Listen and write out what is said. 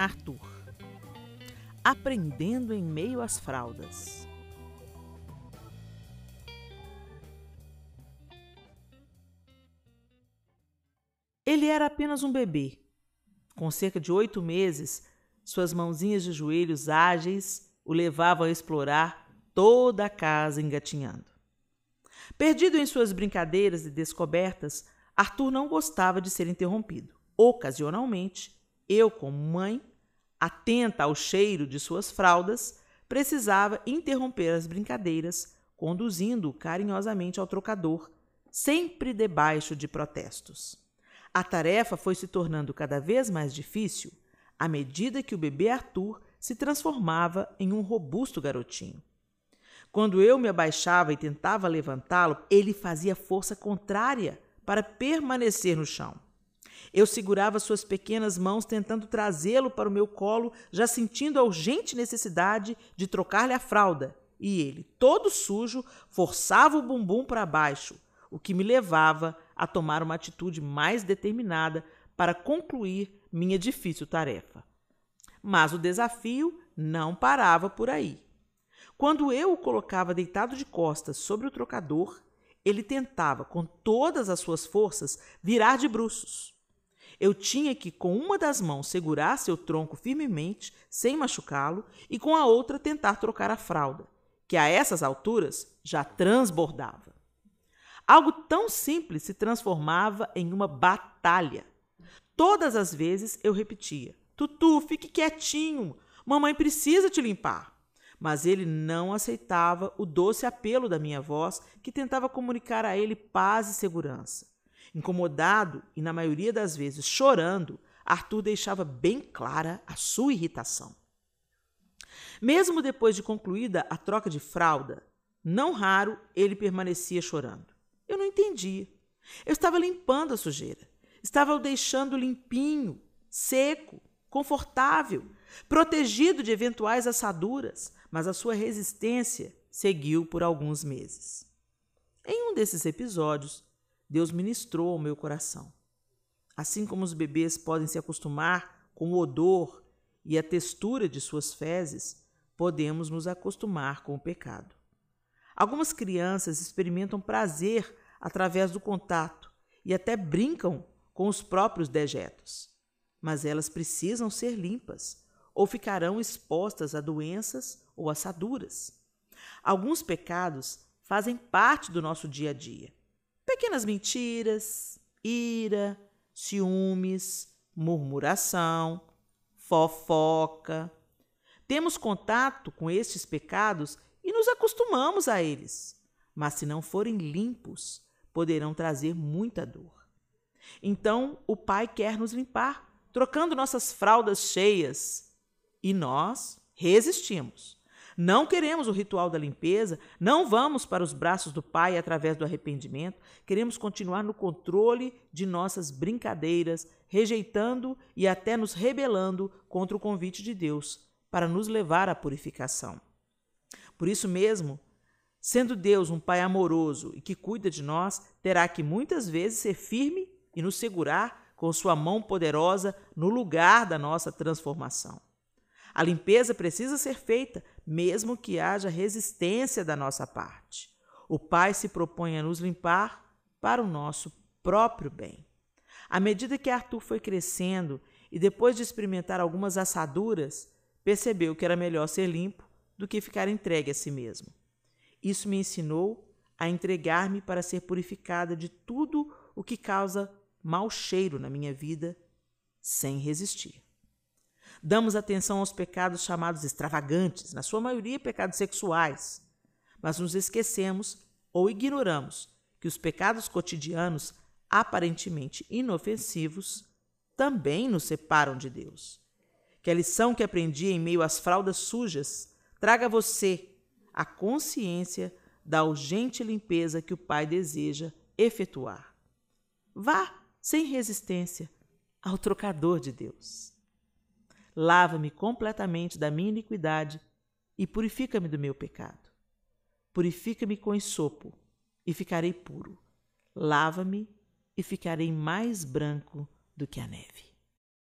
Arthur Aprendendo em meio às fraldas. Ele era apenas um bebê. Com cerca de oito meses, suas mãozinhas de joelhos ágeis o levavam a explorar toda a casa engatinhando. Perdido em suas brincadeiras e descobertas, Arthur não gostava de ser interrompido. Ocasionalmente, eu, como mãe, atenta ao cheiro de suas fraldas, precisava interromper as brincadeiras, conduzindo-o carinhosamente ao trocador, sempre debaixo de protestos. A tarefa foi se tornando cada vez mais difícil à medida que o bebê Arthur se transformava em um robusto garotinho. Quando eu me abaixava e tentava levantá-lo, ele fazia força contrária para permanecer no chão. Eu segurava suas pequenas mãos, tentando trazê-lo para o meu colo, já sentindo a urgente necessidade de trocar-lhe a fralda. E ele, todo sujo, forçava o bumbum para baixo, o que me levava a tomar uma atitude mais determinada para concluir minha difícil tarefa. Mas o desafio não parava por aí. Quando eu o colocava deitado de costas sobre o trocador, ele tentava, com todas as suas forças, virar de bruços. Eu tinha que, com uma das mãos, segurar seu tronco firmemente, sem machucá-lo, e com a outra tentar trocar a fralda, que a essas alturas já transbordava. Algo tão simples se transformava em uma batalha. Todas as vezes eu repetia: Tutu, fique quietinho, mamãe precisa te limpar mas ele não aceitava o doce apelo da minha voz, que tentava comunicar a ele paz e segurança. Incomodado e, na maioria das vezes, chorando, Arthur deixava bem clara a sua irritação. Mesmo depois de concluída a troca de fralda, não raro ele permanecia chorando. Eu não entendia. Eu estava limpando a sujeira. Estava o deixando limpinho, seco, confortável, protegido de eventuais assaduras, mas a sua resistência seguiu por alguns meses. Em um desses episódios, Deus ministrou ao meu coração. Assim como os bebês podem se acostumar com o odor e a textura de suas fezes, podemos nos acostumar com o pecado. Algumas crianças experimentam prazer através do contato e até brincam com os próprios dejetos, mas elas precisam ser limpas ou ficarão expostas a doenças ou assaduras. Alguns pecados fazem parte do nosso dia a dia. Pequenas mentiras, ira, ciúmes, murmuração, fofoca. Temos contato com estes pecados e nos acostumamos a eles, mas se não forem limpos, poderão trazer muita dor. Então, o Pai quer nos limpar, trocando nossas fraldas cheias, e nós resistimos. Não queremos o ritual da limpeza, não vamos para os braços do Pai através do arrependimento, queremos continuar no controle de nossas brincadeiras, rejeitando e até nos rebelando contra o convite de Deus para nos levar à purificação. Por isso mesmo, sendo Deus um Pai amoroso e que cuida de nós, terá que muitas vezes ser firme e nos segurar com sua mão poderosa no lugar da nossa transformação. A limpeza precisa ser feita, mesmo que haja resistência da nossa parte. O Pai se propõe a nos limpar para o nosso próprio bem. À medida que Arthur foi crescendo e depois de experimentar algumas assaduras, percebeu que era melhor ser limpo do que ficar entregue a si mesmo. Isso me ensinou a entregar-me para ser purificada de tudo o que causa mau cheiro na minha vida, sem resistir. Damos atenção aos pecados chamados extravagantes, na sua maioria pecados sexuais, mas nos esquecemos ou ignoramos que os pecados cotidianos, aparentemente inofensivos, também nos separam de Deus. Que a lição que aprendi em meio às fraldas sujas traga a você a consciência da urgente limpeza que o Pai deseja efetuar. Vá, sem resistência, ao trocador de Deus. Lava-me completamente da minha iniquidade e purifica-me do meu pecado. Purifica-me com esopo e ficarei puro. Lava-me e ficarei mais branco do que a neve.